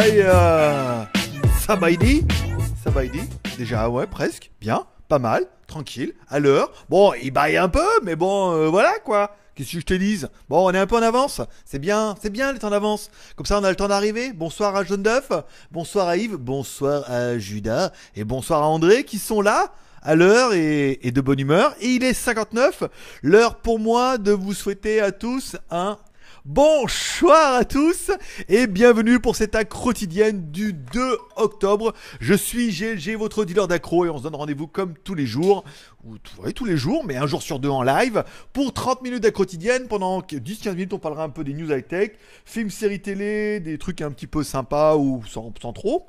euh, ça va dit, ça va dit. Déjà, ouais, presque, bien, pas mal, tranquille, à l'heure. Bon, il baille un peu, mais bon, euh, voilà quoi. Qu'est-ce que je te dise? Bon, on est un peu en avance. C'est bien, c'est bien les temps d'avance. Comme ça, on a le temps d'arriver. Bonsoir à Jaune d'œuf. Bonsoir à Yves. Bonsoir à Judas. Et bonsoir à André qui sont là à l'heure et, et, de bonne humeur. Et il est 59. L'heure pour moi de vous souhaiter à tous un Bonsoir à tous et bienvenue pour cette accro quotidienne du 2 octobre. Je suis GLG, votre dealer d'accro et on se donne rendez-vous comme tous les jours, ou tous les jours, mais un jour sur deux en live, pour 30 minutes d'accro quotidienne. Pendant 10-15 minutes, on parlera un peu des news high-tech, films, séries télé, des trucs un petit peu sympas ou sans, sans trop.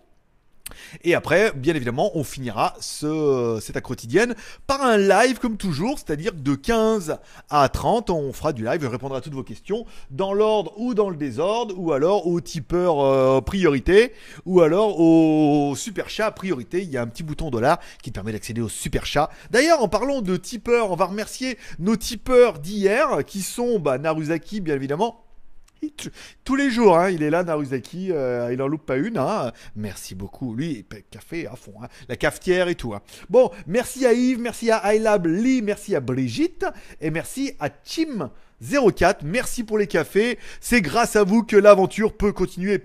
Et après, bien évidemment, on finira ce, cette quotidienne par un live comme toujours, c'est-à-dire de 15 à 30, on fera du live, je répondrai à toutes vos questions dans l'ordre ou dans le désordre, ou alors au tipeur euh, priorité, ou alors au super chat priorité. Il y a un petit bouton dollar qui permet d'accéder au super chat. D'ailleurs, en parlant de tipeurs, on va remercier nos tipeurs d'hier qui sont bah, Naruzaki, bien évidemment. Tous les jours, hein, il est là, Naruzaki, euh, il en loupe pas une. Hein. Merci beaucoup. Lui, café à fond. Hein. La cafetière et tout. Bon, merci à Yves, merci à Lee, merci à Brigitte et merci à Tim. 04, merci pour les cafés. C'est grâce à vous que l'aventure peut continuer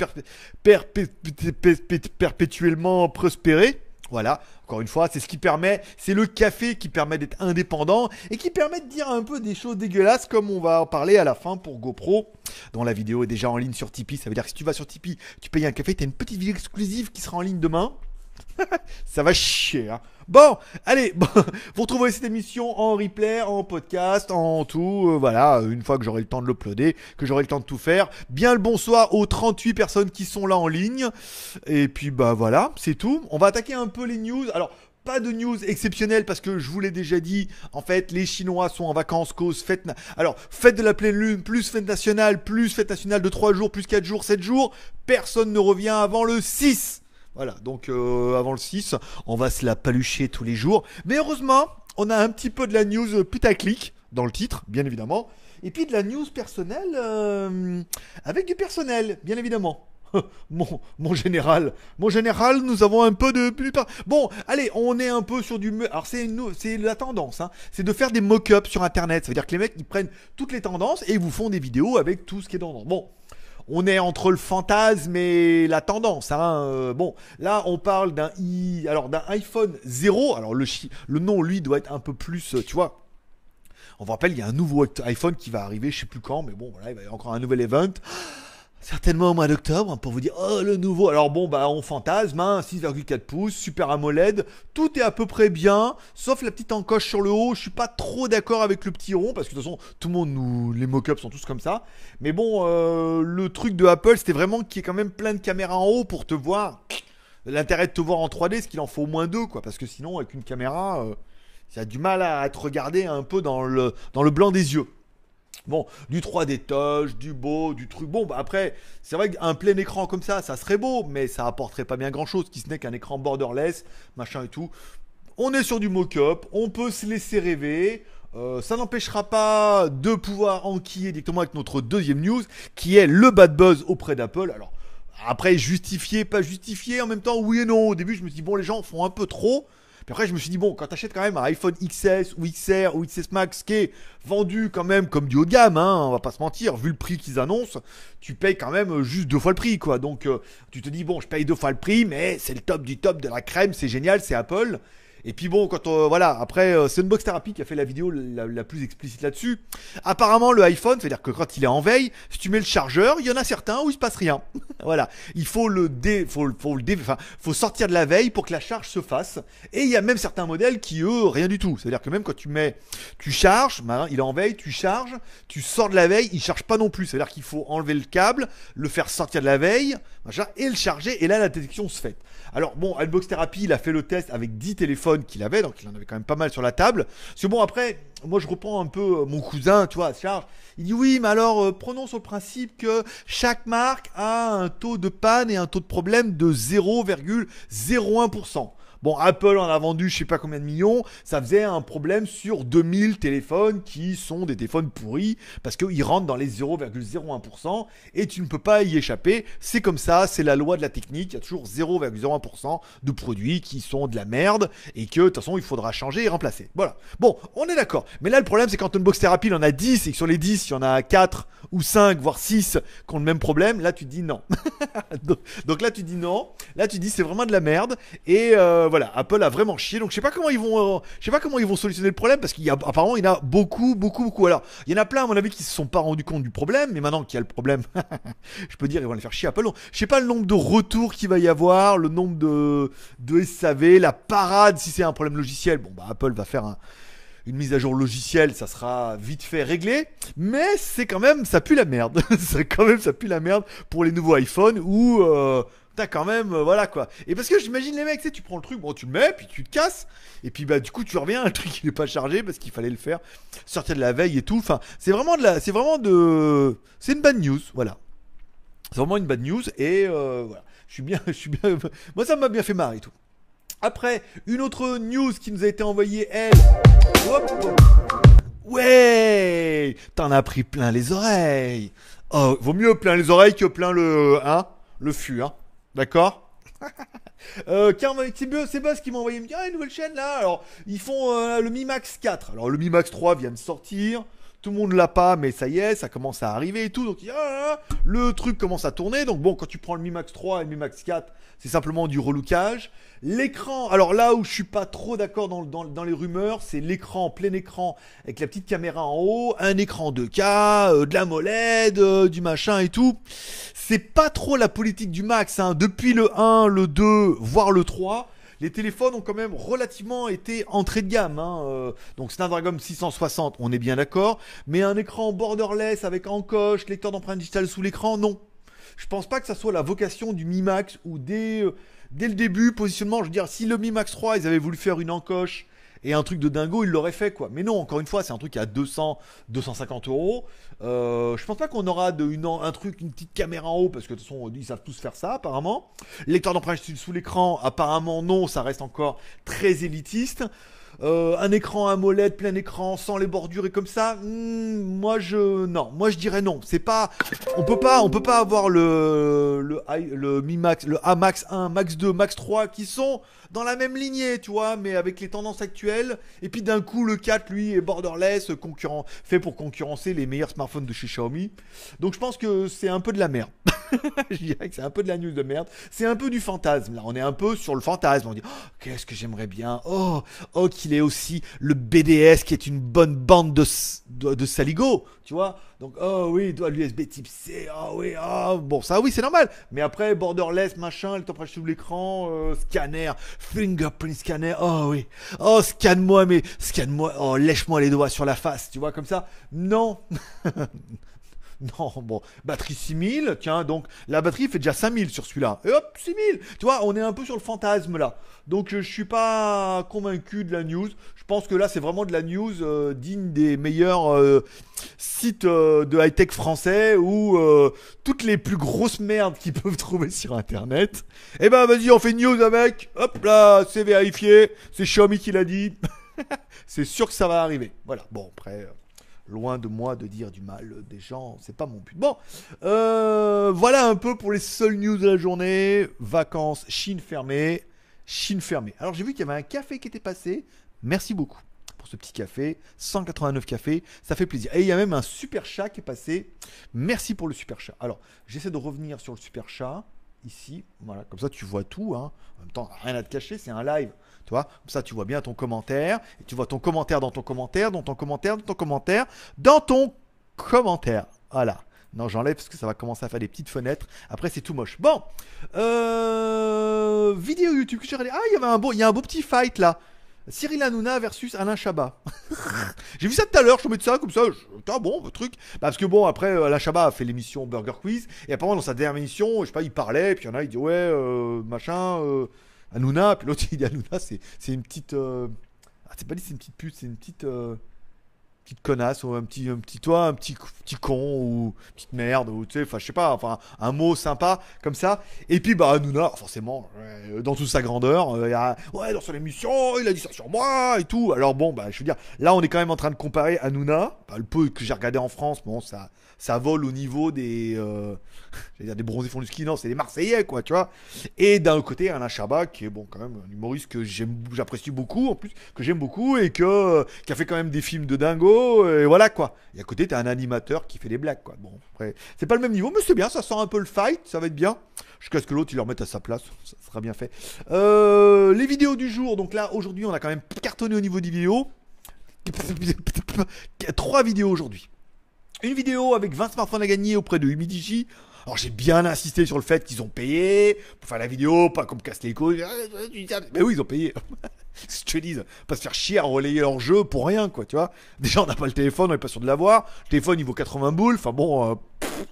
perpétuellement prospérer. Voilà, encore une fois, c'est ce qui permet, c'est le café qui permet d'être indépendant et qui permet de dire un peu des choses dégueulasses comme on va en parler à la fin pour GoPro, dont la vidéo est déjà en ligne sur Tipeee. Ça veut dire que si tu vas sur Tipeee, tu payes un café, tu une petite vidéo exclusive qui sera en ligne demain. ça va chier. Hein. Bon, allez, bon, vous retrouvez cette émission en replay, en podcast, en tout. Euh, voilà, une fois que j'aurai le temps de l'uploader, que j'aurai le temps de tout faire. Bien le bonsoir aux 38 personnes qui sont là en ligne. Et puis, bah voilà, c'est tout. On va attaquer un peu les news. Alors, pas de news exceptionnelle parce que je vous l'ai déjà dit, en fait, les Chinois sont en vacances cause fête. Alors, fête de la pleine lune, plus fête nationale, plus fête nationale de 3 jours, plus 4 jours, 7 jours. Personne ne revient avant le 6. Voilà, donc euh, avant le 6, on va se la palucher tous les jours. Mais heureusement, on a un petit peu de la news putaclic dans le titre, bien évidemment. Et puis de la news personnelle, euh, avec du personnel, bien évidemment. mon, général, mon général, nous avons un peu de Bon, allez, on est un peu sur du. Alors c'est c'est la tendance, hein. c'est de faire des mock-ups sur Internet. Ça veut dire que les mecs ils prennent toutes les tendances et ils vous font des vidéos avec tout ce qui est dans. Bon, on est entre le fantasme et la tendance. Hein. Euh, bon, là, on parle d'un i, alors d'un iPhone 0. Alors le, le nom, lui, doit être un peu plus, euh, tu vois. On vous rappelle, il y a un nouveau iPhone qui va arriver, je sais plus quand, mais bon, voilà, il va y avoir encore un nouvel event certainement au mois d'octobre, pour vous dire, oh le nouveau. Alors bon, bah on fantasme, 6,4 hein, pouces, super AMOLED, tout est à peu près bien, sauf la petite encoche sur le haut. Je suis pas trop d'accord avec le petit rond, parce que de toute façon, tout le monde, nous, les mock-ups sont tous comme ça. Mais bon, euh, le truc de Apple, c'était vraiment qu'il y ait quand même plein de caméras en haut pour te voir. L'intérêt de te voir en 3D, c'est qu'il en faut au moins deux, quoi, parce que sinon, avec une caméra, euh, ça a du mal à être regardé un peu dans le blanc des yeux. Bon, du 3D touch, du beau, du truc. Bon, bah après, c'est vrai qu'un plein écran comme ça, ça serait beau, mais ça apporterait pas bien grand chose, qui ce n'est qu'un écran borderless, machin et tout. On est sur du mock-up, on peut se laisser rêver. Euh, ça n'empêchera pas de pouvoir enquiller directement avec notre deuxième news, qui est le bad buzz auprès d'Apple. Alors, après, justifié, pas justifié, en même temps, oui et non. Au début, je me suis dit, bon, les gens font un peu trop. Puis après, je me suis dit, bon, quand t'achètes quand même un iPhone XS ou XR ou XS Max qui est vendu quand même comme du haut de gamme, hein, on va pas se mentir, vu le prix qu'ils annoncent, tu payes quand même juste deux fois le prix, quoi. Donc, euh, tu te dis, bon, je paye deux fois le prix, mais c'est le top du top de la crème, c'est génial, c'est Apple. Et puis bon, quand on, voilà, après, euh, c'est Unbox Therapy qui a fait la vidéo la, plus explicite là-dessus. Apparemment, le iPhone, c'est-à-dire que quand il est en veille, si tu mets le chargeur, il y en a certains où il se passe rien. voilà, il faut le dé, faut, faut le dé, enfin, faut sortir de la veille pour que la charge se fasse. Et il y a même certains modèles qui eux, rien du tout. C'est-à-dire que même quand tu mets, tu charges, ben, il est en veille, tu charges, tu sors de la veille, il charge pas non plus. C'est-à-dire qu'il faut enlever le câble, le faire sortir de la veille, machin, et le charger, et là la détection se fait. Alors bon, Unbox Therapy, il a fait le test avec 10 téléphones qu'il avait, donc il en avait quand même pas mal sur la table. C'est bon, après, moi je reprends un peu euh, mon cousin, tu vois, à charge. Il dit oui, mais alors euh, prenons sur le principe que chaque marque a un taux de panne et un taux de problème de 0,01%. Bon, Apple en a vendu je sais pas combien de millions, ça faisait un problème sur 2000 téléphones qui sont des téléphones pourris parce qu'ils rentrent dans les 0,01% et tu ne peux pas y échapper. C'est comme ça, c'est la loi de la technique. Il y a toujours 0,01% de produits qui sont de la merde et que de toute façon il faudra changer et remplacer. Voilà. Bon, on est d'accord. Mais là, le problème, c'est quand Unbox Therapy, il en a 10 et que sur les 10, il y en a 4 ou 5, voire 6 qui ont le même problème. Là, tu dis non. donc, là, tu dis non. Là, tu dis c'est vraiment de la merde. Et euh, voilà, Apple a vraiment chié. Donc, je sais pas comment ils vont, euh, je sais pas comment ils vont solutionner le problème parce qu'il y il y en a beaucoup, beaucoup, beaucoup. Alors, il y en a plein à mon avis qui se sont pas rendus compte du problème. Mais maintenant qu'il y a le problème, je peux dire ils vont les faire chier Apple. Je sais pas le nombre de retours qu'il va y avoir, le nombre de de SAV, la parade si c'est un problème logiciel. Bon, bah Apple va faire un une mise à jour logicielle, ça sera vite fait réglé, mais c'est quand même, ça pue la merde. ça pue la merde pour les nouveaux iPhones où euh, t'as quand même, euh, voilà quoi. Et parce que j'imagine les mecs, tu sais, tu prends le truc, bon, tu le mets, puis tu te casses, et puis bah du coup tu reviens, le truc il est pas chargé parce qu'il fallait le faire, sortir de la veille et tout. C'est vraiment de la, c'est vraiment de, c'est une bad news, voilà. C'est vraiment une bad news et euh, voilà. Je suis bien, je suis bien. Moi ça m'a bien fait marrer et tout. Après, une autre news qui nous a été envoyée, elle. Ouais T'en as pris plein les oreilles. Oh, vaut mieux plein les oreilles que plein le. Hein Le fût, hein D'accord? Euh, c'est Buzz qui m'a envoyé ah, une nouvelle chaîne là alors ils font euh, le Mi Max 4 alors le Mi Max 3 vient de sortir tout le monde l'a pas, mais ça y est, ça commence à arriver et tout. Donc ah, le truc commence à tourner. Donc bon, quand tu prends le Mi Max 3 et le Mi Max 4, c'est simplement du relookage. L'écran, alors là où je suis pas trop d'accord dans, dans, les rumeurs, c'est l'écran plein écran avec la petite caméra en haut, un écran 2K, euh, de la moled, euh, du machin et tout. C'est pas trop la politique du Max. Hein. Depuis le 1, le 2, voire le 3 les téléphones ont quand même relativement été entrés de gamme. Hein. Euh, donc Snapdragon 660, on est bien d'accord. Mais un écran borderless avec encoche, lecteur d'empreintes digitales sous l'écran, non. Je pense pas que ça soit la vocation du Mi Max ou dès, euh, dès le début, positionnement, je veux dire, si le Mi Max 3, ils avaient voulu faire une encoche et un truc de dingo, il l'aurait fait quoi. Mais non, encore une fois, c'est un truc à 200, 250 euros. Euh, je pense pas qu'on aura de, une, un truc, une petite caméra en haut, parce que de toute façon, ils savent tous faire ça apparemment. Lecteur d'empreinte sous l'écran, apparemment non, ça reste encore très élitiste. Euh, un écran AMOLED plein écran sans les bordures et comme ça, hmm, moi je non, moi je dirais non. C'est pas, on peut pas, peut pas avoir le le, le Mi Max, le A Max 1, Max 2, Max 3 qui sont dans la même lignée, tu vois, mais avec les tendances actuelles. Et puis d'un coup, le 4, lui, est borderless, concurrent, fait pour concurrencer les meilleurs smartphones de chez Xiaomi. Donc je pense que c'est un peu de la merde. je dirais que c'est un peu de la news de merde. C'est un peu du fantasme. Là, on est un peu sur le fantasme. On dit, oh, qu'est-ce que j'aimerais bien. Oh, oh, qu'il est aussi le BDS qui est une bonne bande de, de, tu vois. Donc, oh oui, doit l'USB type C. Oh oui, oh, bon, ça oui, c'est normal. Mais après, borderless, machin, le température sous l'écran, euh, scanner, fingerprint scanner. Oh oui. Oh, scanne-moi, mais scanne-moi. Oh, lèche-moi les doigts sur la face, tu vois, comme ça. Non. Non, bon, batterie 6000, tiens, donc la batterie fait déjà 5000 sur celui-là. Et hop, 6000 Tu vois, on est un peu sur le fantasme là. Donc euh, je suis pas convaincu de la news. Je pense que là, c'est vraiment de la news euh, digne des meilleurs euh, sites de high-tech français ou toutes les plus grosses merdes qu'ils peuvent trouver sur Internet. Eh ben, vas-y, on fait news avec. Hop là, c'est vérifié. C'est Xiaomi qui l'a dit. c'est sûr que ça va arriver. Voilà, bon, après... Loin de moi de dire du mal des gens, c'est pas mon but. Bon, euh, voilà un peu pour les seules news de la journée. Vacances, Chine fermée. Chine fermée. Alors j'ai vu qu'il y avait un café qui était passé. Merci beaucoup pour ce petit café. 189 cafés, ça fait plaisir. Et il y a même un super chat qui est passé. Merci pour le super chat. Alors j'essaie de revenir sur le super chat ici. Voilà, comme ça tu vois tout. Hein. En même temps, rien à te cacher, c'est un live. Tu vois, comme ça tu vois bien ton commentaire, et tu vois ton commentaire dans ton commentaire, dans ton commentaire, dans ton commentaire, dans ton commentaire. Voilà. Non, j'enlève parce que ça va commencer à faire des petites fenêtres. Après, c'est tout moche. Bon, euh, vidéo YouTube. Ah, il y avait un beau, il y a un beau petit fight là. Cyril Hanouna versus Alain Chabat. J'ai vu ça tout à l'heure, je tombais de ça comme ça. Je... bon, votre truc. Bah, parce que bon, après, euh, Alain Chabat a fait l'émission Burger Quiz. Et apparemment, dans sa dernière émission, je sais pas, il parlait. Puis il y en a, il dit Ouais, euh, machin. Euh, Hanouna, puis l'autre il dit Hanouna, c'est, une petite. Ah, c'est pas dit c'est une petite pute, c'est une petite. Euh... petite connasse ou un petit un petit toi un petit petit con ou petite merde ou tu sais enfin je sais pas enfin un mot sympa comme ça. Et puis bah Hanouna forcément euh, dans toute sa grandeur euh, a, ouais dans son émission il a dit ça sur moi et tout. Alors bon bah je veux dire là on est quand même en train de comparer Hanouna bah, le peu que j'ai regardé en France bon ça ça vole au niveau des euh, dire des bronzés font du ski non c'est des Marseillais quoi tu vois. Et d'un côté Alain Chabat qui est bon quand même un humoriste que j'aime j'apprécie beaucoup en plus que j'aime beaucoup et que qui a fait quand même des films de dingo et voilà quoi. Et à côté t'as un animateur qui fait des blagues quoi. Bon après c'est pas le même niveau mais c'est bien ça sent un peu le fight ça va être bien jusqu'à ce que l'autre il le remette à sa place ça sera bien fait. Euh, les vidéos du jour donc là aujourd'hui on a quand même cartonné au niveau des vidéos. Trois vidéos aujourd'hui. Une vidéo avec 20 smartphones à gagner auprès de Humidigi. Alors j'ai bien insisté sur le fait qu'ils ont payé pour faire la vidéo, pas comme casse les couilles. Mais oui, ils ont payé. je te dis, pas se faire chier à relayer leur jeu pour rien, quoi, tu vois. Déjà, on n'a pas le téléphone, on n'est pas sûr de l'avoir. Le téléphone, il vaut 80 boules. Enfin bon, euh,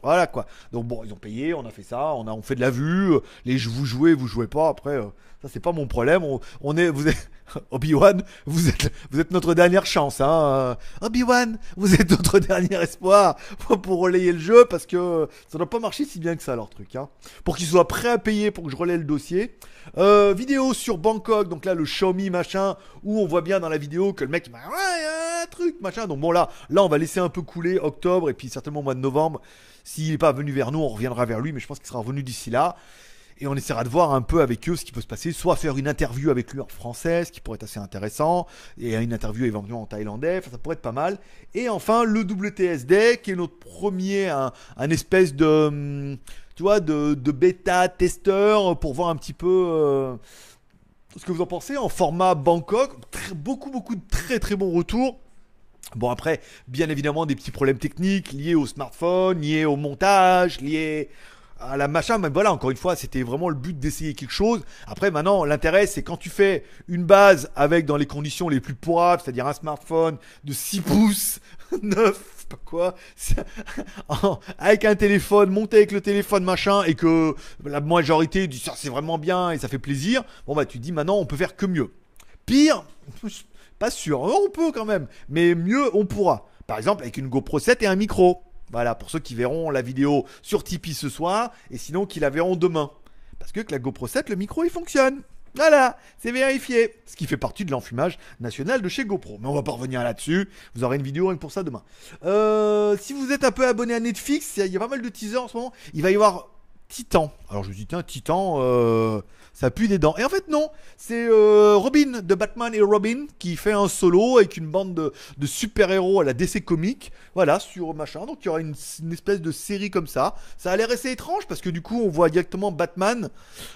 voilà, quoi. Donc bon, ils ont payé, on a fait ça, on a on fait de la vue. Les vous jouez, vous jouez pas. Après, euh, ça c'est pas mon problème. On, est, vous êtes Obi-Wan, vous êtes, notre dernière chance, hein. Obi-Wan, vous êtes notre dernier espoir pour relayer le jeu parce que ça doit pas marcher si bien que ça leur truc, hein. Pour qu'ils soient prêts à payer pour que je relaie le dossier. Euh, vidéo sur Bangkok, donc là le Xiaomi machin, où on voit bien dans la vidéo que le mec, ouais, un truc machin. Donc bon là, là on va laisser un peu couler octobre et puis certainement mois de novembre. S'il n'est pas venu vers nous, on reviendra vers lui, mais je pense qu'il sera revenu d'ici là. Et on essaiera de voir un peu avec eux ce qui peut se passer, soit faire une interview avec lui en français, ce qui pourrait être assez intéressant, et une interview éventuellement en thaïlandais, ça pourrait être pas mal. Et enfin, le WTSD, qui est notre premier, un, espèce de, hum, tu vois, de, bêta testeur pour voir un petit peu euh, ce que vous en pensez en format Bangkok. beaucoup, beaucoup de très très bons retours. Bon après, bien évidemment des petits problèmes techniques liés au smartphone, liés au montage, liés à la machin, mais voilà, encore une fois, c'était vraiment le but d'essayer quelque chose. Après, maintenant, l'intérêt, c'est quand tu fais une base avec dans les conditions les plus pourrables, c'est-à-dire un smartphone de 6 pouces, 9, pas quoi, avec un téléphone, monté avec le téléphone, machin, et que la majorité dit ça, c'est vraiment bien et ça fait plaisir. Bon, bah, tu dis maintenant, on peut faire que mieux. Pire, pas sûr, on peut quand même, mais mieux, on pourra. Par exemple, avec une GoPro 7 et un micro. Voilà, pour ceux qui verront la vidéo sur Tipeee ce soir, et sinon qui la verront demain. Parce que avec la GoPro 7, le micro il fonctionne. Voilà, c'est vérifié. Ce qui fait partie de l'enfumage national de chez GoPro. Mais on va pas revenir là-dessus. Vous aurez une vidéo rien que pour ça demain. Euh, si vous êtes un peu abonné à Netflix, il y a pas mal de teasers en ce moment. Il va y avoir Titan. Alors je me dis, tiens, Titan, euh, ça pue des dents. Et en fait, non, c'est euh, Robin de Batman et Robin qui fait un solo avec une bande de, super-héros à la DC Comics. Voilà, sur machin. Donc il y aura une, espèce de série comme ça. Ça a l'air assez étrange parce que du coup, on voit directement Batman.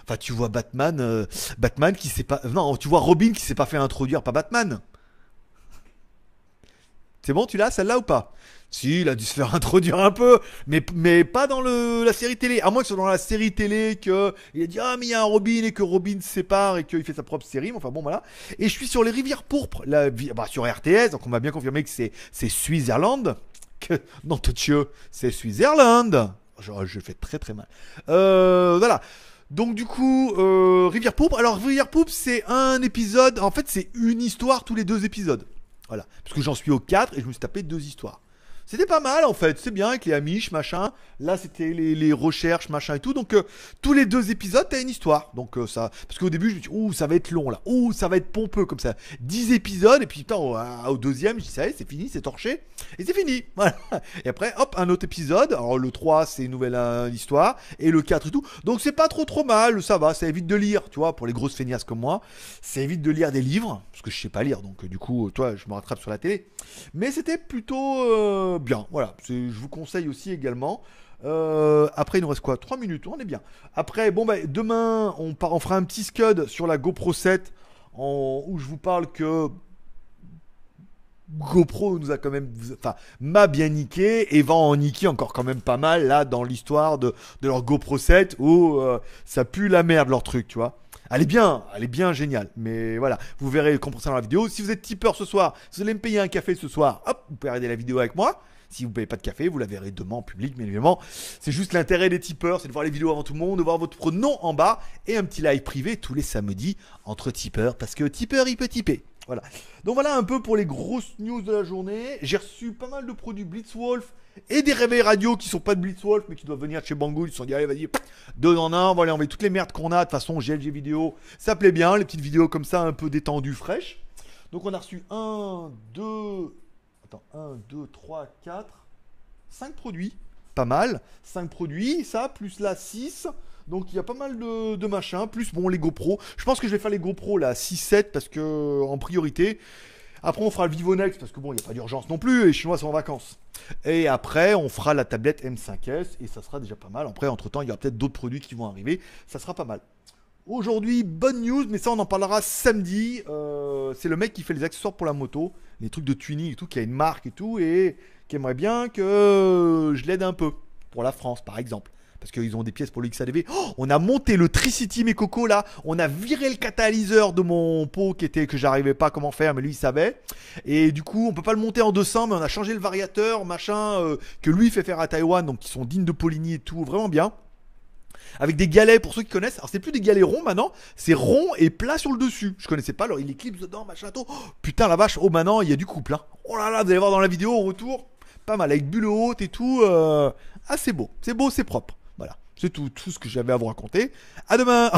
Enfin, tu vois Batman, euh, Batman qui s'est pas. Non, tu vois Robin qui s'est pas fait introduire par Batman. C'est bon, tu l'as celle-là ou pas? Si, il a dû se faire introduire un peu, mais, mais pas dans le, la série télé. À moins que ce soit dans la série télé qu'il a dit Ah, mais il y a un Robin et que Robin se sépare et qu'il fait sa propre série. enfin bon, voilà. Et je suis sur les rivières pourpres, la, bah, sur RTS, donc on m'a bien confirmé que c'est, c'est Suisse-Irlande. Que, non, Dieu, c'est Suisse-Irlande. Je, je fais très très mal. Euh, voilà. Donc du coup, euh, Rivière Pourpre. Alors Rivière Pourpre, c'est un épisode. En fait, c'est une histoire tous les deux épisodes. Voilà. Parce que j'en suis au 4 et je me suis tapé deux histoires. C'était pas mal en fait, c'est bien avec les amiches, machin. Là, c'était les, recherches, machin et tout. Donc, euh, tous les deux épisodes, t'as une histoire. Donc, euh, ça. Parce qu'au début, je me dis, ouh, ça va être long là. Ouh, ça va être pompeux comme ça. 10 épisodes, et puis putain, au, deuxième, je dis, ça y est, c'est fini, c'est torché. Et c'est fini. Voilà. Et après, hop, un autre épisode. Alors, le 3, c'est une nouvelle euh, histoire. Et le 4 et tout. Donc, c'est pas trop trop mal, ça va, ça évite de lire, tu vois, pour les grosses feignasses comme moi. Ça évite de lire des livres, parce que je sais pas lire. Donc, du coup, toi, je me rattrape sur la télé. Mais c'était plutôt bien. Voilà, je vous conseille aussi également. Euh, après, il nous reste quoi? 3 minutes, on est bien. Après, bon, bah, demain, on, on fera un petit scud sur la GoPro 7 où je vous parle que GoPro nous a quand même, enfin, m'a bien niqué et va en niquer encore quand même pas mal là dans l'histoire de, leur GoPro 7 où euh, ça pue la merde leur truc, tu vois. Elle est bien, elle est bien géniale. Mais voilà, vous verrez comme ça dans la vidéo. Si vous êtes tipeur ce soir, vous allez me payer un café ce soir, hop, vous pouvez regarder la vidéo avec moi. Si vous ne payez pas de café, vous la verrez demain en public, mais évidemment. C'est juste l'intérêt des tipeurs, c'est de voir les vidéos avant tout le monde, de voir votre nom en bas et un petit live privé tous les samedis entre tipeurs, parce que tipeur, il peut tiper. Voilà. Donc voilà un peu pour les grosses news de la journée. J'ai reçu pas mal de produits Blitzwolf et des réveils radio qui sont pas de Blitzwolf mais qui doivent venir de chez Banggood. Ils se sont dit allez vas-y, deux en un, on va aller enlever toutes les merdes qu'on a. De toute façon GLG vidéo, ça plaît bien, les petites vidéos comme ça un peu détendues, fraîches. Donc on a reçu 1, 2, attends, 1, 2, 3, 4, 5 produits. Pas mal. 5 produits, ça, plus là 6. Donc il y a pas mal de, de machins, plus bon les GoPro. Je pense que je vais faire les GoPro là 6-7 parce que en priorité. Après on fera le Vivonex parce que bon il n'y a pas d'urgence non plus, les Chinois sont en vacances. Et après on fera la tablette M5S et ça sera déjà pas mal. Après entre temps il y aura peut-être d'autres produits qui vont arriver, ça sera pas mal. Aujourd'hui, bonne news, mais ça on en parlera samedi. Euh, c'est le mec qui fait les accessoires pour la moto, les trucs de tuning et tout, qui a une marque et tout, et qui aimerait bien que je l'aide un peu pour la France par exemple parce qu'ils ont des pièces pour le XADV. Oh, on a monté le Tricity Coco là, on a viré le catalyseur de mon pot qui était que j'arrivais pas à comment faire, mais lui il savait. Et du coup, on peut pas le monter en 200, mais on a changé le variateur, machin, euh, que lui fait faire à Taïwan, donc qui sont dignes de Poligny et tout, vraiment bien. Avec des galets, pour ceux qui connaissent, alors c'est plus des galets ronds maintenant, c'est rond et plat sur le dessus. Je connaissais pas, alors il éclipse dedans, machin, tout. Oh, putain la vache, oh maintenant il y a du couple. Hein. Oh là là, vous allez voir dans la vidéo au retour, pas mal, avec bulle haute et tout. Euh... Ah c'est beau, c'est beau, c'est propre. C'est tout, ce que j'avais à vous raconter. À demain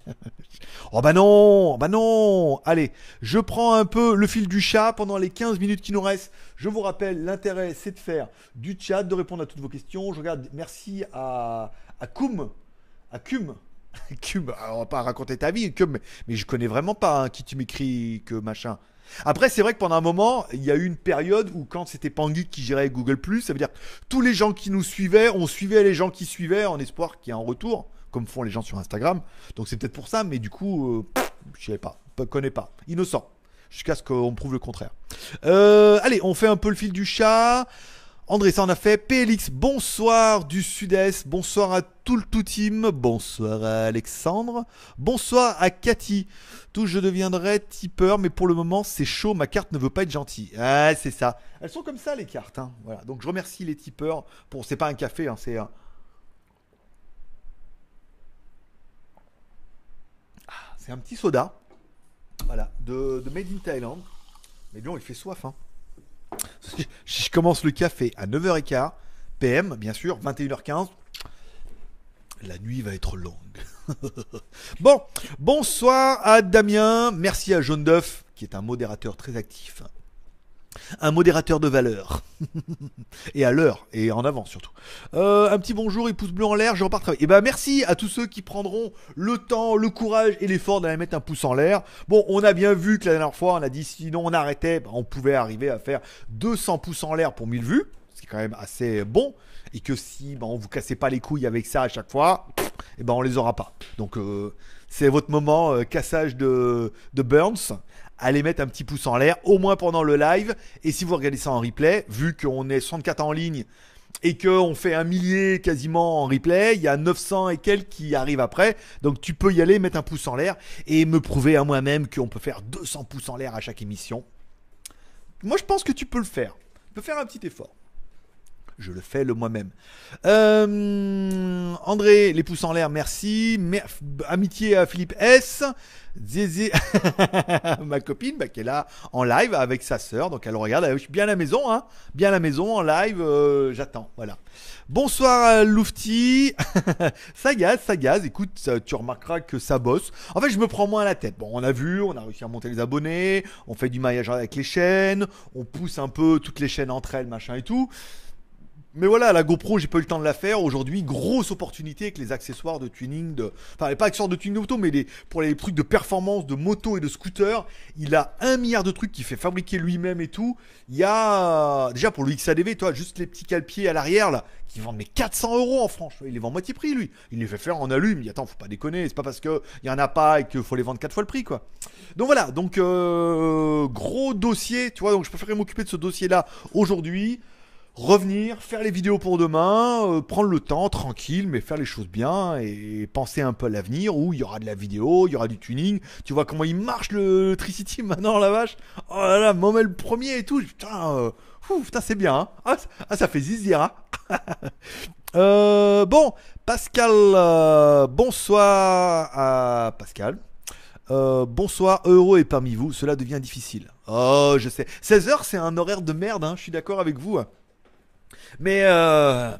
Oh bah non Bah non Allez, je prends un peu le fil du chat pendant les 15 minutes qui nous restent. Je vous rappelle, l'intérêt c'est de faire du chat, de répondre à toutes vos questions. Je regarde, merci à, à. À Cum. Cum, on va pas raconter ta vie, Cum, mais, je connais vraiment pas hein, qui tu m'écris que machin. Après, c'est vrai que pendant un moment, il y a eu une période où quand c'était Pangeek qui gérait Google+, ça veut dire tous les gens qui nous suivaient, on suivait les gens qui suivaient en espoir qu'il y ait un retour, comme font les gens sur Instagram. Donc c'est peut-être pour ça, mais du coup, euh, je savais pas, connais pas. Innocent. Jusqu'à ce qu'on prouve le contraire. Euh, allez, on fait un peu le fil du chat. André, ça en a fait. PLX, bonsoir du Sud-Est. Bonsoir à tout le tout team. Bonsoir à Alexandre. Bonsoir à Cathy. Tout, je deviendrai tipeur, mais pour le moment, c'est chaud. Ma carte ne veut pas être gentille. Ah, c'est ça. Elles sont comme ça, les cartes. Hein. Voilà. Donc, je remercie les tipeurs. Pour, c'est pas un café, hein, c'est un. Ah, c'est un petit soda. Voilà. De, de Made in Thailand. Mais bon, il fait soif, hein. Je commence le café à 9h15, PM, bien sûr, 21h15, la nuit va être longue. bon, bonsoir à Damien, merci à Jaune d'œuf, qui est un modérateur très actif. Un modérateur de valeur. et à l'heure, et en avant surtout. Euh, un petit bonjour et pouce bleu en l'air, je repars travailler. Et eh ben merci à tous ceux qui prendront le temps, le courage et l'effort d'aller mettre un pouce en l'air. Bon, on a bien vu que la dernière fois, on a dit sinon on arrêtait, ben, on pouvait arriver à faire 200 pouces en l'air pour 1000 vues. Ce qui est quand même assez bon. Et que si ben, on vous cassait pas les couilles avec ça à chaque fois, et eh ben on les aura pas. Donc euh, c'est votre moment euh, cassage de, de Burns allez mettre un petit pouce en l'air, au moins pendant le live. Et si vous regardez ça en replay, vu qu'on est 64 en ligne et qu'on fait un millier quasiment en replay, il y a 900 et quelques qui arrivent après. Donc tu peux y aller, mettre un pouce en l'air et me prouver à moi-même qu'on peut faire 200 pouces en l'air à chaque émission. Moi je pense que tu peux le faire. Tu peux faire un petit effort. Je le fais le moi-même. Euh, André, les pouces en l'air, merci. amitié à Philippe S. Zézé, ma copine, bah, qui est là en live avec sa sœur. Donc elle regarde, je suis bien à la maison, hein. Bien à la maison, en live, euh, j'attends. Voilà. Bonsoir Loufti. ça gaz, ça gaz. Écoute, tu remarqueras que ça bosse. En fait, je me prends moins à la tête. Bon, on a vu, on a réussi à monter les abonnés, on fait du maillage avec les chaînes, on pousse un peu toutes les chaînes entre elles, machin et tout. Mais voilà, la GoPro, j'ai pas eu le temps de la faire. Aujourd'hui, grosse opportunité avec les accessoires de tuning de. Enfin, pas accessoires de tuning moto, mais pour les trucs de performance de moto et de scooter. Il a un milliard de trucs qu'il fait fabriquer lui-même et tout. Il y a. Déjà pour le XADV, toi, juste les petits calpiers à l'arrière, là, qui vendent mais 400 euros en France. Il les vend moitié prix, lui. Il les fait faire en allume. Il attends, faut pas déconner. C'est pas parce qu'il y en a pas et qu'il faut les vendre 4 fois le prix, quoi. Donc voilà, donc euh, gros dossier, tu vois. Donc je préférerais m'occuper de ce dossier-là aujourd'hui revenir, faire les vidéos pour demain, euh, prendre le temps tranquille, mais faire les choses bien et penser un peu à l'avenir où il y aura de la vidéo, il y aura du tuning. Tu vois comment il marche le, Tricity maintenant, la vache? Oh là là, moment le premier et tout. Putain, euh, putain c'est bien. Hein ah, ah, ça fait zizir. Hein euh, bon, Pascal, bonsoir à Pascal. Bonsoir, heureux et parmi vous, cela devient difficile. Oh, je sais. 16h, c'est un horaire de merde, hein, je suis d'accord avec vous. Mais, euh,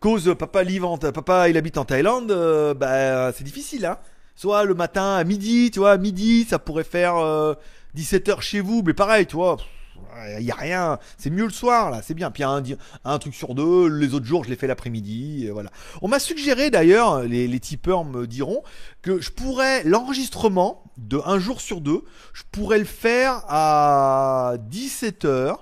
cause papa, papa il habite en Thaïlande, euh, bah, c'est difficile. Hein. Soit le matin à midi, tu vois, à midi, ça pourrait faire 17h chez vous, mais pareil, tu vois il y a rien. C'est mieux le soir, là, c'est bien. Puis un, un truc sur deux, les autres jours, je l'ai fait l'après-midi. Voilà. On m'a suggéré d'ailleurs, les, les tipeurs me diront, que je pourrais, l'enregistrement de un jour sur deux, je pourrais le faire à 17h.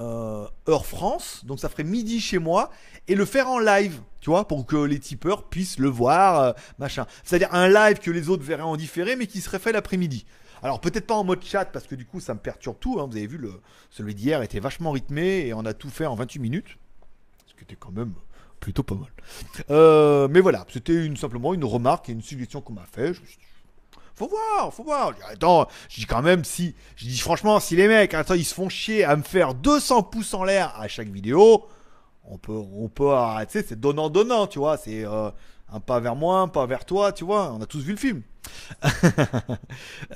Euh, heure France, donc ça ferait midi chez moi, et le faire en live, tu vois, pour que les tipeurs puissent le voir, euh, machin. C'est-à-dire un live que les autres verraient en différé, mais qui serait fait l'après-midi. Alors peut-être pas en mode chat parce que du coup ça me perturbe tout. Hein. Vous avez vu, le, celui d'hier était vachement rythmé et on a tout fait en 28 minutes. Ce qui était quand même plutôt pas mal. Euh, mais voilà, c'était une, simplement une remarque et une suggestion qu'on m'a fait. Faut voir, faut voir. attends, je dis quand même si, je dis franchement, si les mecs, attends, ils se font chier à me faire 200 pouces en l'air à chaque vidéo, on peut, on peut, tu c'est donnant donnant, tu vois, c'est euh, un pas vers moi, un pas vers toi, tu vois. On a tous vu le film.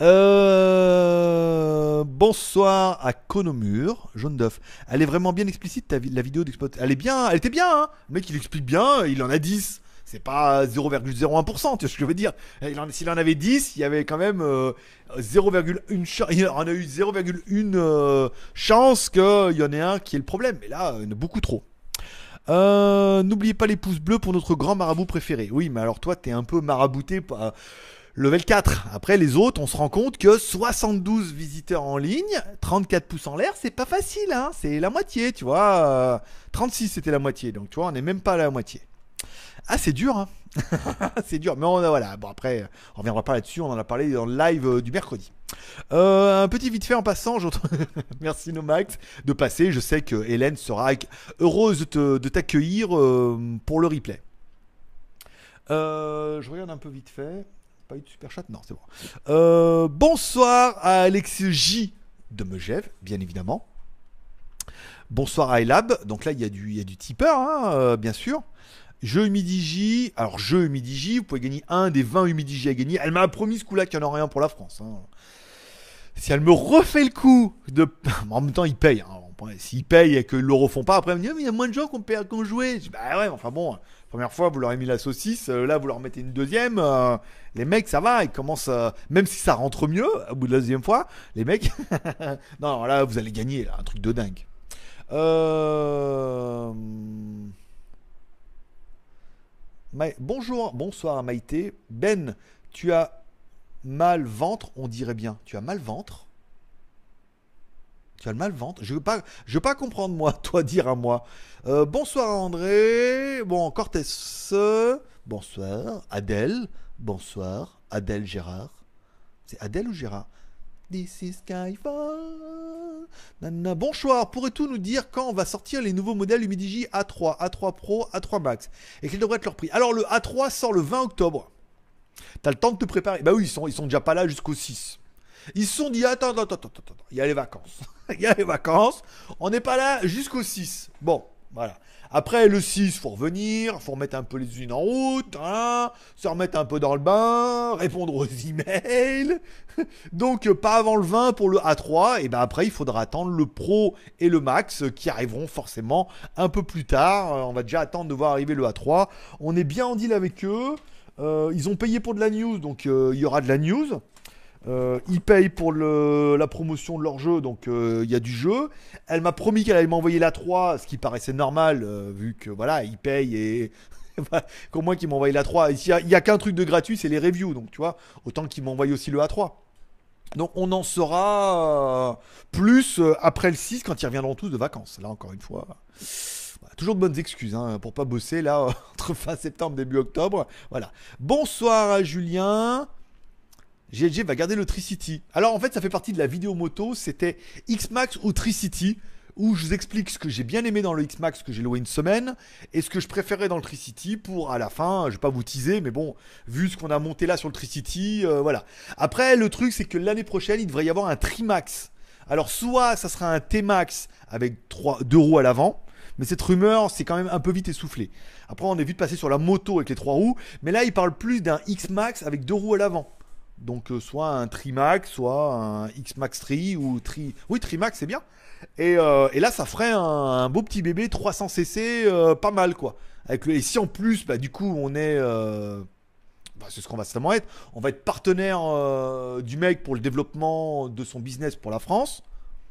Euh, bonsoir à Conomur, jaune d'œuf. Elle est vraiment bien explicite la vidéo d'exploitation. Elle est bien, elle était bien. Hein le mec il explique bien, il en a 10. C'est pas 0,01%, tu vois ce que je veux dire. S'il en avait 10, il y avait quand même 0,1 euh, a eu 0,1 euh, chance qu'il y en ait un qui est le problème. Mais là, il y en a beaucoup trop. N'oubliez pas les pouces bleus pour notre grand marabout préféré. Oui, mais alors toi, t'es un peu marabouté level 4. Après les autres, on se rend compte que 72 visiteurs en ligne, 34 pouces en l'air, c'est pas facile, hein c'est la moitié, tu vois. 36 c'était la moitié, donc tu vois, on n'est même pas à la moitié. Ah, c'est dur, hein c'est dur, mais on a, voilà. Bon après, on reviendra pas là-dessus. On en a parlé dans le live euh, du mercredi. Euh, un petit vite fait en passant. Merci Nomax de passer. Je sais que Hélène sera heureuse de t'accueillir euh, pour le replay. je regarde un peu vite fait. Pas eu de super chat Non, c'est bon. Bonsoir à Alex J de Megève, bien évidemment. Bonsoir à Elab. Donc là, il y a du, y a du tipeur, hein, bien sûr. Jeu Humidigi. Alors, jeu Humidigi, vous pouvez gagner un des 20 Humidigi à gagner. Elle m'a promis ce coup-là qu'il n'y en a rien pour la France. Hein. Si elle me refait le coup de. en même temps, il paye. Hein. S'il paye et qu'ils le refont pas, après, elle me dit ah, il y a moins de gens qui ont, joué. Je dis, bah ouais, enfin bon, première fois, vous leur avez mis la saucisse, euh, là, vous leur mettez une deuxième. Euh, les mecs, ça va, ils commencent, même si ça rentre mieux, au bout de la deuxième fois, les mecs, non, là, vous allez gagner, un truc de dingue. Euh, bonjour, bonsoir Maïté. Ben, tu as mal ventre, on dirait bien. Tu as mal ventre? Tu as le mal ventre? Je veux pas, veux pas comprendre moi, toi dire à moi. Euh, bonsoir André. Bon, Cortés. Bonsoir. Adèle. Bonsoir. Adèle Gérard. C'est Adèle ou Gérard? This is Skyfall. Bonsoir. Pourrais-tu nous dire quand on va sortir les nouveaux modèles Humidigi A3, A3 Pro, A3 Max et quel devrait être leur prix? Alors le A3 sort le 20 octobre. T'as le temps de te préparer. Bah oui, ils sont, ils sont déjà pas là jusqu'au 6. Ils se sont dit attends, attends, attends, attends. il y a les vacances. il y a les vacances. On n'est pas là jusqu'au 6. Bon, voilà. Après le 6, faut revenir, faut remettre un peu les usines en route, hein, se remettre un peu dans le bain, répondre aux emails. Donc pas avant le 20 pour le A3, et ben après il faudra attendre le Pro et le Max qui arriveront forcément un peu plus tard. On va déjà attendre de voir arriver le A3. On est bien en deal avec eux. Euh, ils ont payé pour de la news, donc euh, il y aura de la news. Euh, ils payent pour la promotion de leur jeu, donc euh, il y a du jeu. Elle m'a promis qu'elle allait m'envoyer la 3, ce qui paraissait normal, euh, vu que voilà, ils payent et. Qu'au moins qu'ils m'envoient la 3. Il n'y a, qu'un truc de gratuit, c'est les reviews, donc tu vois, autant qu'ils m'envoient aussi le A3. Donc on en saura plus après le 6 quand ils reviendront tous de vacances. Là encore une fois. toujours de bonnes excuses hein, pour pas bosser là entre fin septembre début octobre. Voilà. Bonsoir à Julien. GLG va garder le Tricity. Alors en fait, ça fait partie de la vidéo moto. C'était X-Max ou Tricity où je vous explique ce que j'ai bien aimé dans le X-Max que j'ai loué une semaine et ce que je préférais dans le Tricity pour à la fin, je vais pas vous teaser, mais bon, vu ce qu'on a monté là sur le Tricity, euh, voilà. Après, le truc, c'est que l'année prochaine, il devrait y avoir un Trimax. Alors, soit ça sera un T-Max avec 3, deux roues à l'avant, mais cette rumeur, c'est quand même un peu vite essoufflé. Après, on est vite passé sur la moto avec les trois roues, mais là, il parle plus d'un X-Max avec deux roues à l'avant. Donc euh, soit un Trimax, soit un X-Max 3 ou Tri... Oui, Trimax c'est bien. Et, euh, là ça ferait un, beau petit bébé 300cc, euh, pas mal quoi. Avec. Et si en plus, bah, du coup on est... Bah, c'est ce qu'on va certainement être. On va être partenaire du mec pour le développement de son business pour la France.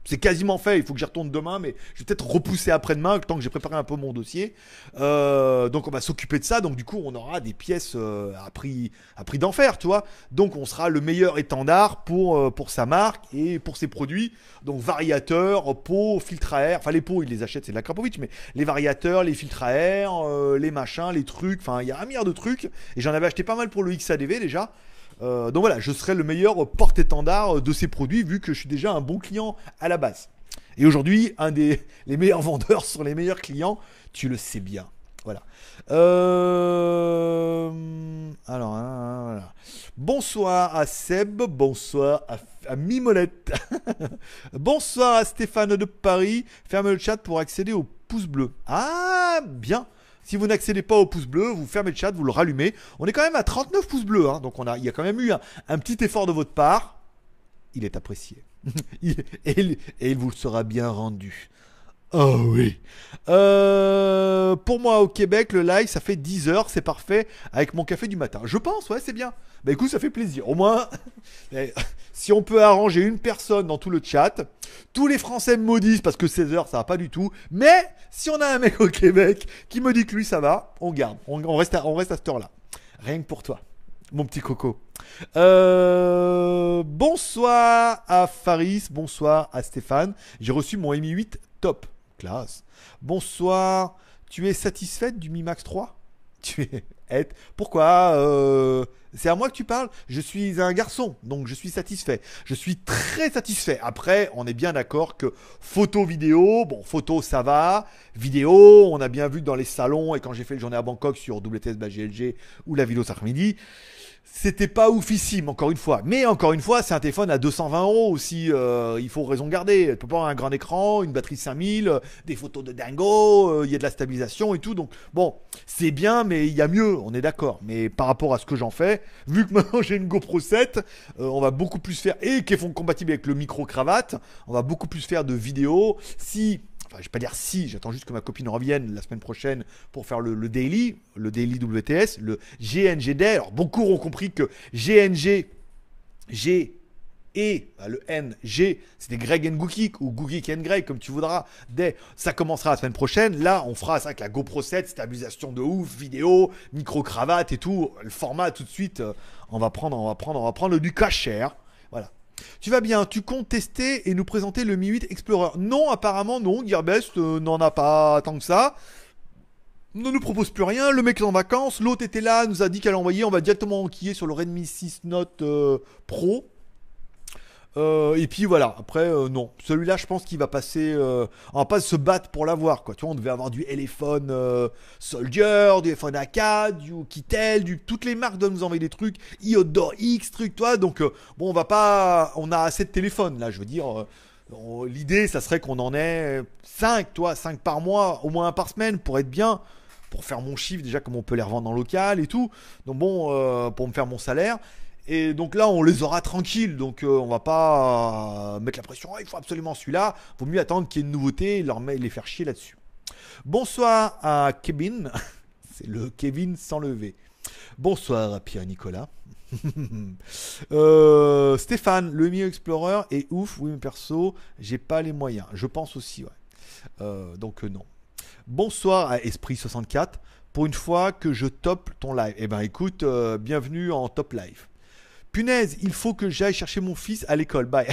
C'est quasiment fait, il faut que j'y retourne demain, mais je vais peut-être repousser après-demain, tant que j'ai préparé un peu mon dossier. Euh, donc on va s'occuper de ça, donc du coup on aura des pièces euh, à prix, à prix d'enfer, tu vois. Donc on sera le meilleur étendard pour, euh, pour sa marque et pour ses produits. Donc variateurs, pots, filtres à air, enfin les pots il les achète, c'est de la Krapovic, mais les variateurs, les filtres à air, les machins, les trucs, enfin il y a un milliard de trucs. Et j'en avais acheté pas mal pour le XADV déjà. Euh, donc voilà, je serai le meilleur porte-étendard de ces produits vu que je suis déjà un bon client à la base. Et aujourd'hui, un des les meilleurs vendeurs sont les meilleurs clients, tu le sais bien. Voilà. Euh, alors, hein, hein. Bonsoir à Seb, bonsoir à, à Mimolette, bonsoir à Stéphane de Paris. Ferme le chat pour accéder au pouce bleu. Ah, bien. Si vous n'accédez pas au pouce bleu, vous fermez le chat, vous le rallumez. On est quand même à 39 pouces bleus, hein. donc on a, il y a quand même eu un, petit effort de votre part. Il est apprécié. et, il vous sera bien rendu. Oh oui. Euh, pour moi au Québec, le live ça fait 10 heures, c'est parfait avec mon café du matin. Je pense, ouais, c'est bien. Bah écoute, ça fait plaisir. Au moins, si on peut arranger une personne dans tout le chat, tous les Français me maudissent parce que 16 heures ça va pas du tout. Mais si on a un mec au Québec qui me dit que lui ça va, on garde. On, reste, à, on reste à cette heure-là. Rien que pour toi mon petit coco. Euh, bonsoir à Faris, bonsoir à Stéphane. J'ai reçu mon Mi 8 top. Bonsoir. Tu es satisfaite du Mi Max 3 Tu es. Pourquoi euh, C'est à moi que tu parles? Je suis un garçon, donc je suis satisfait. Je suis très satisfait. Après, on est bien d'accord que photo, vidéo, bon, photo, ça va. Vidéo, on a bien vu dans les salons et quand j'ai fait le journée à Bangkok sur WTS GLG ou la vidéo cet après-midi c'était pas oufissime, encore une fois. Mais encore une fois, c'est un téléphone à 220 euros aussi. Euh, il faut raison garder. Tu peux pas avoir un grand écran, une batterie 5000, euh, des photos de dingo, euh, il y a de la stabilisation et tout. Donc, bon, c'est bien, mais il y a mieux, on est d'accord. Mais par rapport à ce que j'en fais, vu que maintenant j'ai une GoPro 7, on va beaucoup plus faire, et qui est compatible avec le micro-cravate, on va beaucoup plus faire de vidéos. Si je je vais pas dire si, j'attends juste que ma copine revienne la semaine prochaine pour faire le, daily, le daily WTS, le GNG Alors, beaucoup ont compris que GNG, G et bah, le N, G, c'était Greg and Gookik ou Gookik and Greg, comme tu voudras. Ça commencera la semaine prochaine. Là, on fera ça avec la GoPro 7, stabilisation de ouf, vidéo, micro-cravate et tout. Le format, tout de suite, euh, on va prendre, on va prendre, on va prendre du cacher. Voilà. Tu vas bien, tu comptes tester et nous présenter le Mi 8 Explorer. Non, apparemment non, Gearbest euh, n'en a pas tant que ça. Ne nous propose plus rien, le mec est en vacances, l'autre était là, nous a dit qu'elle envoyait, on va directement enquiller sur le Redmi 6 Note euh, Pro. Euh, et puis voilà, après, euh, non. Celui-là, je pense qu'il va passer. Euh, on va pas se battre pour l'avoir, quoi. Tu vois, on devait avoir du Elephone Soldier, du iPhone AK, du Kitel, du... toutes les marques doivent nous envoyer des trucs. Iodor X, truc, toi. Donc, bon, on va pas. On a assez de téléphones, là, je veux dire. L'idée, ça serait qu'on en ait 5, toi, 5 par mois, au moins un par semaine, pour être bien pour faire mon chiffre déjà comme on peut les revendre en local et tout. Donc bon, pour me faire mon salaire. Et donc là, on les aura tranquilles. Donc euh, on va pas euh, mettre la pression. Il faut absolument celui-là. Vaut mieux attendre qu'il y ait une nouveauté et leur les faire chier là-dessus. Bonsoir à Kevin. C'est le Kevin sans lever. Bonsoir à Pierre-Nicolas. Euh, Stéphane, le Mi Explorer est ouf. Oui, mais perso, j'ai pas les moyens. Je pense aussi, ouais. donc non. Bonsoir à Esprit64. Pour une fois que je top ton live. Eh ben écoute, bienvenue en top live. Punaise, il faut que j'aille chercher mon fils à l'école. Bye.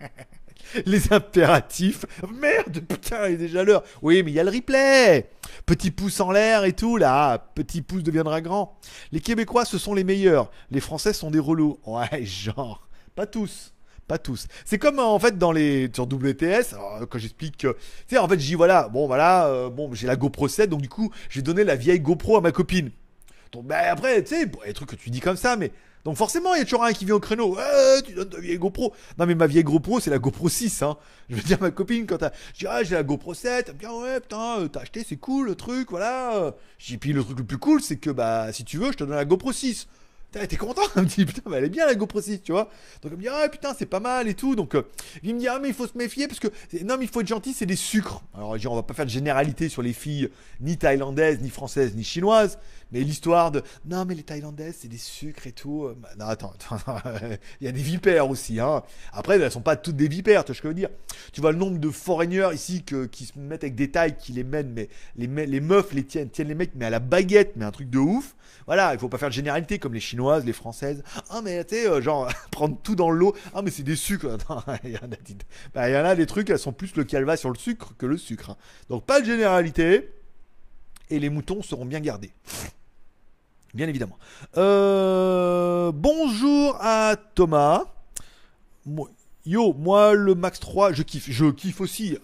Les impératifs. Merde, putain, il est déjà l'heure. Oui, mais il y a le replay. Petit pouce en l'air et tout, là. Petit pouce deviendra grand. Les Québécois, ce sont les meilleurs. Les Français sont des relous. Ouais, genre. Pas tous. Pas tous. C'est comme en fait dans les sur WTS quand j'explique que tu sais en fait j'ai voilà bon voilà euh, bon j'ai la GoPro 7 donc du coup j'ai donné la vieille GoPro à ma copine. Donc ben après tu sais bon, des trucs que tu dis comme ça mais donc forcément, il y a toujours un qui vient au créneau. Eh, tu donnes ta vieille GoPro. Non, mais ma vieille GoPro, c'est la GoPro 6. Hein. Je veux dire, ma copine, quand t'as. Je dis, ah, j'ai la GoPro 7. Bien, ouais, putain, euh, t'as acheté, c'est cool le truc, voilà. J'ai puis le truc le plus cool, c'est que, bah, si tu veux, je te donne la GoPro 6. T'es content Il me dit putain, mais elle est bien la GoPro 6, tu vois. Donc il me dit ah putain, c'est pas mal et tout. Donc euh, il me dit ah mais il faut se méfier parce que non mais il faut être gentil, c'est des sucres. Alors on va pas faire de généralité sur les filles ni thaïlandaises, ni françaises, ni chinoises. Mais l'histoire de non mais les thaïlandaises c'est des sucres et tout. Euh, bah, non attends, il y a des vipères aussi. Hein. Après elles sont pas toutes des vipères, tu vois ce je veux dire. Tu vois le nombre de foreigners ici qui se mettent avec des tailles qui les mènent, mais les, meufs les tiennent, tiennent les mecs mais à la baguette, mais un truc de ouf. Voilà, il faut pas faire de généralité comme les chinoises, les françaises. Ah mais tu sais, euh, genre prendre tout dans l'eau. Ah mais c'est des sucres. il y, en a, bah, y en a des trucs, elles sont plus le calva sur le sucre que le sucre. Hein. Donc pas de généralité. Et les moutons seront bien gardés. Bien évidemment. Euh, bonjour à Thomas. Yo, moi le Max 3, je kiffe. Je kiffe aussi.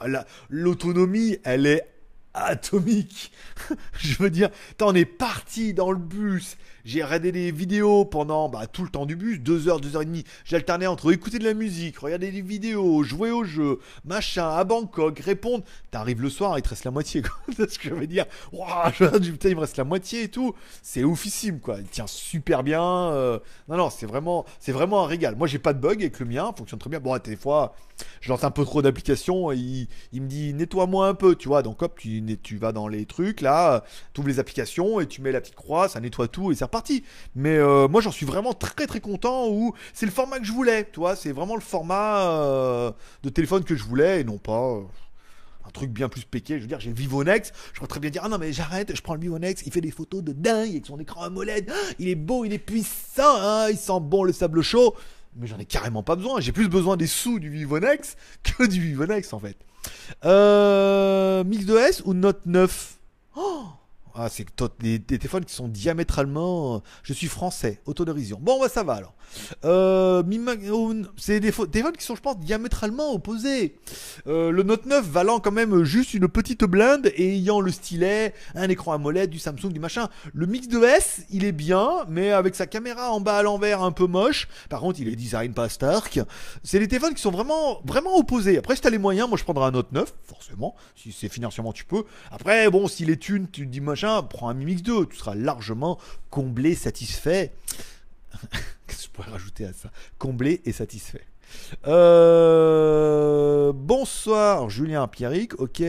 L'autonomie, elle est atomique. je veux dire, on est parti dans le bus, j'ai regardé des vidéos pendant bah, tout le temps du bus, deux heures, deux heures et demie. J'alternais entre écouter de la musique, regarder des vidéos, jouer au jeu, machin, à Bangkok, répondre. T'arrives le soir, il te reste la moitié. C'est ce que je veux dire. Waouh, putain, il me reste la moitié et tout. C'est oufissime, quoi. Il tient super bien. Euh. Non, non, c'est vraiment, c'est vraiment un régal. Moi, j'ai pas de bug avec le mien, fonctionne très bien. Bon, des fois, je lance un peu trop d'applications. Il, il me dit, nettoie-moi un peu, tu vois. Donc, hop, tu, tu vas dans les trucs, là, tu ouvres les applications et tu mets la petite croix, ça nettoie tout et c'est Mais euh, moi, j'en suis vraiment très très content où c'est le format que je voulais, tu vois. C'est vraiment le format euh, de téléphone que je voulais et non pas euh, un truc bien plus péqué. Je veux dire, j'ai le Vivonex. Je pourrais très bien dire, ah non, mais j'arrête, je prends le Vivonex, il fait des photos de dingue avec son écran AMOLED. Il est beau, il est puissant, hein, il sent bon le sable chaud. Mais j'en ai carrément pas besoin. J'ai plus besoin des sous du Vivonex que du Vivonex en fait. Mix 2S ou Note 9 oh ah, c'est des, des, téléphones qui sont diamétralement. Je suis français, autodérision. Bon, bah ça va alors. Euh, c'est des téléphones qui sont, je pense, diamétralement opposés. Euh, le Note 9 valant quand même juste une petite blinde et ayant le stylet, un écran AMOLED, du Samsung, du machin. Le Mix 2S, il est bien, mais avec sa caméra en bas à l'envers un peu moche. Par contre, il est design pas Stark. C'est des téléphones qui sont vraiment, opposés. Après, si t'as les moyens, moi je prendrais un Note 9, forcément. Si c'est financièrement, tu peux. Après, bon, si les thunes, tu dis machin prends un Mi Mix 2, tu seras largement comblé, satisfait. Qu'est-ce que je pourrais rajouter à ça? Comblé et satisfait. Euh, bonsoir Julien Pierrick, ok.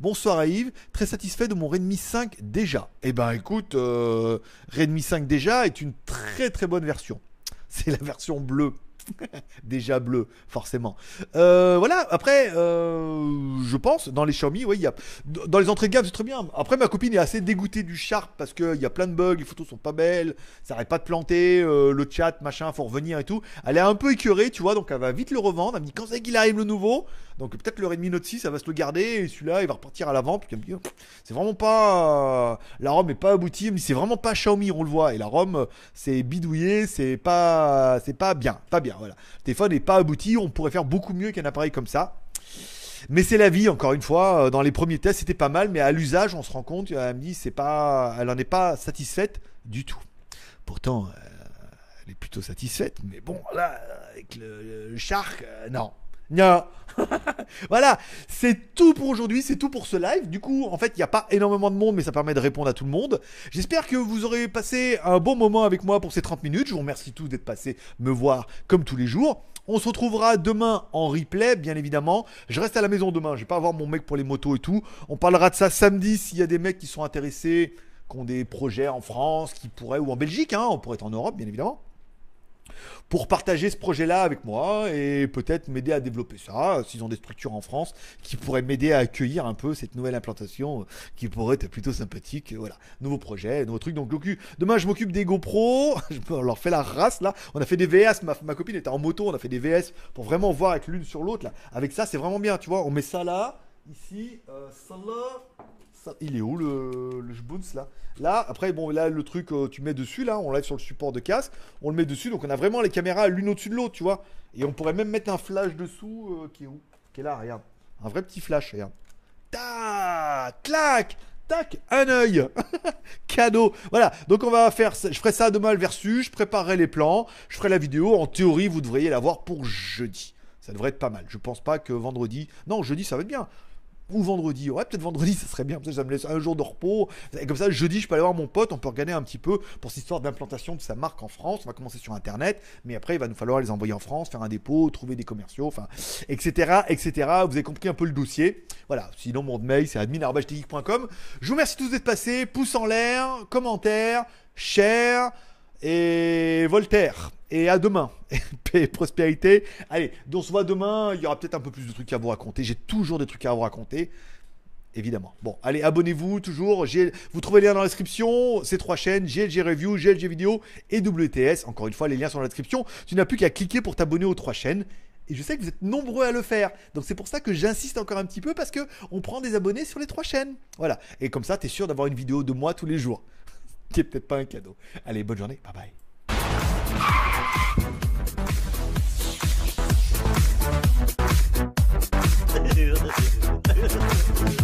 Bonsoir à Yves, très satisfait de mon Redmi 5 déjà. Eh ben écoute, euh, Redmi 5 déjà est une très très bonne version. C'est la version bleue. Déjà bleu, forcément. Euh, voilà, après, euh, je pense, dans les Xiaomi, oui, il y a. Dans les entrées de gamme, c'est très bien. Après, ma copine est assez dégoûtée du Sharp parce qu'il y a plein de bugs, les photos sont pas belles, ça arrête pas de planter, euh, le chat, machin, faut revenir et tout. Elle est un peu écœurée, tu vois, donc elle va vite le revendre. Elle me dit quand c'est qu'il arrive le nouveau? Donc peut-être le Redmi Note 6, ça va se le garder et celui-là, il va repartir à la vente. Puis elle me dit, c'est vraiment pas. La ROM est pas aboutie, mais c'est vraiment pas Xiaomi, on le voit. Et la ROM, c'est bidouillé, c'est pas, c'est pas bien, pas bien. Le téléphone n'est pas abouti, on pourrait faire beaucoup mieux qu'un appareil comme ça. Mais c'est la vie, encore une fois. Euh, dans les premiers tests, c'était pas mal, mais à l'usage, on se rend compte, elle me dit, c'est pas, elle en est pas satisfaite du tout. Pourtant, euh, elle est plutôt satisfaite, mais bon, là, avec le, Shark, euh, non. Non. voilà, c'est tout pour aujourd'hui, c'est tout pour ce live. Du coup, en fait, il n'y a pas énormément de monde, mais ça permet de répondre à tout le monde. J'espère que vous aurez passé un bon moment avec moi pour ces 30 minutes. Je vous remercie tous d'être passés me voir comme tous les jours. On se retrouvera demain en replay, bien évidemment. Je reste à la maison demain, je vais pas avoir mon mec pour les motos et tout. On parlera de ça samedi s'il y a des mecs qui sont intéressés, qui ont des projets en France, qui pourraient, ou en Belgique, hein, on pourrait être en Europe, bien évidemment pour partager ce projet-là avec moi et peut-être m'aider à développer ça, s'ils ont des structures en France qui pourraient m'aider à accueillir un peu cette nouvelle implantation qui pourrait être plutôt sympathique. Voilà, nouveau projet, nouveau truc. Donc demain je m'occupe des GoPro, je leur fais la race là. On a fait des VS, ma, copine était en moto, on a fait des VS pour vraiment voir avec l'une sur l'autre là. Avec ça c'est vraiment bien, tu vois, on met ça là, ici, euh, ça là, il est où le, le là? Là, après, bon, là, le truc, euh, tu mets dessus, là, on lève sur le support de casque, on le met dessus, donc on a vraiment les caméras l'une au-dessus de l'autre, tu vois. Et on pourrait même mettre un flash dessous, euh, qui est où? Qui est là, regarde. Un vrai petit flash, regarde. Tac Clac Tac Un œil Cadeau Voilà, donc on va faire, je ferai ça demain le versus, je préparerai les plans, je ferai la vidéo, en théorie, vous devriez la voir pour jeudi. Ça devrait être pas mal. Je pense pas que vendredi... Non, jeudi, ça va être bien ou vendredi. Ouais, peut-être vendredi, ça serait bien. Peut-être ça me laisse un jour de repos. Et comme ça, jeudi, je peux aller voir mon pote. On peut regarder un petit peu pour cette histoire d'implantation de sa marque en France. On va commencer sur Internet, mais après, il va nous falloir les envoyer en France, faire un dépôt, trouver des commerciaux, enfin, etc., etc. Vous avez compris un peu le dossier. Voilà. Sinon, mon mail, c'est admin.com. Je vous remercie tous d'être passés. Pouce en l'air, commentaires, share et Voltaire. Et à demain. Paix et prospérité. Allez, on se voit demain. Il y aura peut-être un peu plus de trucs à vous raconter. J'ai toujours des trucs à vous raconter. Évidemment. Bon, allez, abonnez-vous toujours. Vous trouvez les liens dans la description. Ces trois chaînes, GLG Review, GLG Vidéo et WTS. Encore une fois, les liens sont dans la description. Tu n'as plus qu'à cliquer pour t'abonner aux trois chaînes. Et je sais que vous êtes nombreux à le faire. Donc c'est pour ça que j'insiste encore un petit peu parce que on prend des abonnés sur les trois chaînes. Voilà. Et comme ça, tu es sûr d'avoir une vidéo de moi tous les jours qui est peut-être pas un cadeau. Allez, bonne journée, bye bye. Thank you.